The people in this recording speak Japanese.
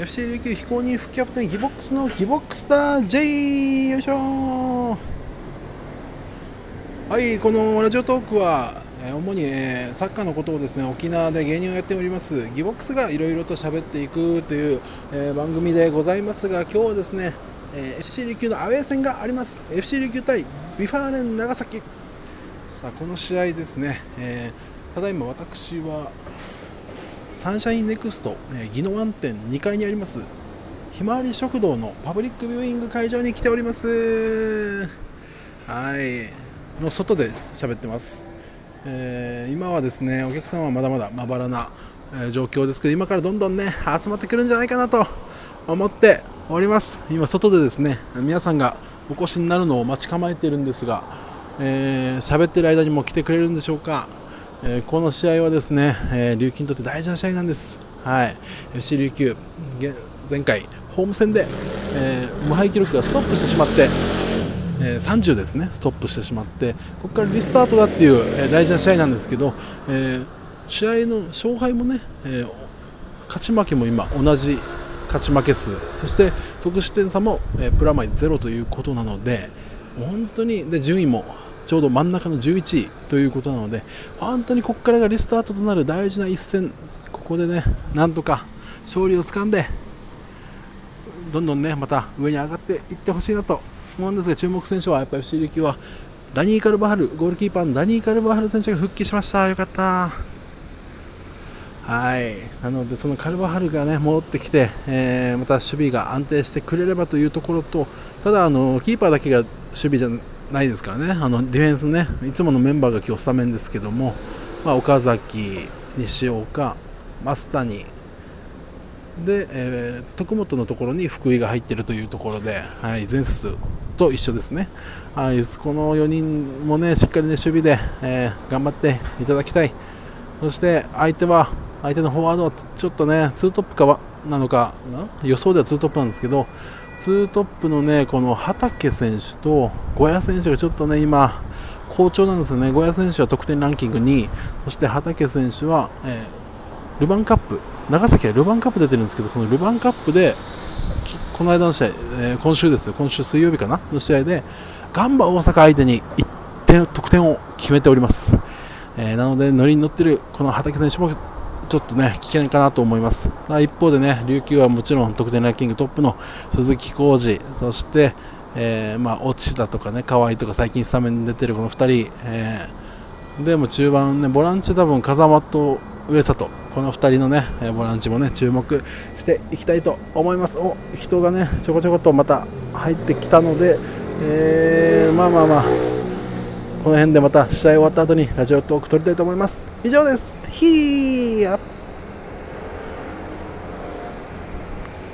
FC 琉球非公認副キャプテンギボックスのギボックスター J よいしょはいこのラジオトークはえ主に、えサッカーのことをですね沖縄で芸人をやっておりますギボックスがいろいろと喋っていくという、え番組でございますが今日はですね、え FC 琉球のアウェー戦があります。FC 琉球対 Vファーレン長崎。さあこの試合ですね、えーただいま私はサンシャインネクスト、えー、宜野湾店2階にあります。ひまわり食堂のパブリックビューイング会場に来ております。はい。の外で喋ってます。えー今はですねお客さんはまだまだまばらな、えー状況ですけど今からどんどんね集まってくるんじゃないかなと思っております。今外でですね皆さんがお越しになるのを待ち構えているんですがえー喋ってる間にも来てくれるんでしょうか、えーこの試合はですね、えー琉球にとって大事な試合なんです。はい。FC 琉球前回ホーム戦で、えー無敗記録がストップしてしまってえー30ですね、ストップしてしまって、ここからリスタートだっていう、え大事な試合なんですけど、え試合の勝敗もね、え勝ち負けも今、同じ勝ち負け数、そして得失点差も、えプラマイゼロということなので、本当にで順位もちょうど真ん中の11位ということなので、本当にここからがリスタートとなる大事な一戦、ここでね、なんとか勝利をつかんで、どんどんねまた上に上がっていってほしいなと思うんですが注目選手はやっぱり FC 琉球はダニー・カルバハルゴールキーパーのダニー・カルバハル選手が復帰しました。よかった。はい。なのでそのカルバハルがね戻ってきて、えーまた守備が安定してくれればというところとただあのキーパーだけが守備じゃないですからね。あのディフェンスね。いつものメンバーが今日スタメンですけども、まあ、岡崎西岡増谷。で、えー徳本のところに福井が入っているというところで、はい、前節と一緒ですね、はい、この4人もねしっかり、ね、守備で、えー頑張っていただきたい、そして相手は相手のフォワードはちょっとねツートップかはなのか予想ではツートップなんですけど、ツートップのねこの畠選手と小谷選手がちょっとね今、好調なんですよね、小谷選手は得点ランキング2位、そして畠選手は、えールヴァンカップ、長崎はルヴァンカップ出てるんですけど、このルヴァンカップで、この間の試合、えー今週ですよ、今週水曜日かな、の試合で、ガンバ大阪相手に1点、得点を決めております。えーなので、ノリに乗ってるこの畠選手も、ちょっとね、危険かなと思います。一方でね、琉球はもちろん得点ランキングトップの鈴木浩二、そして、えーまあ、落ちだとかね、河合とか最近スタメンに出てるこの2人、えーでも中盤ね、ボランチ多分風間と上里、この2人のね、えボランチもね、注目していきたいと思います。お人がね、ちょこちょこっとまた入ってきたので、えーまあまあまあ、この辺でまた試合終わった後にラジオトーク撮りたいと思います。以上です。ひー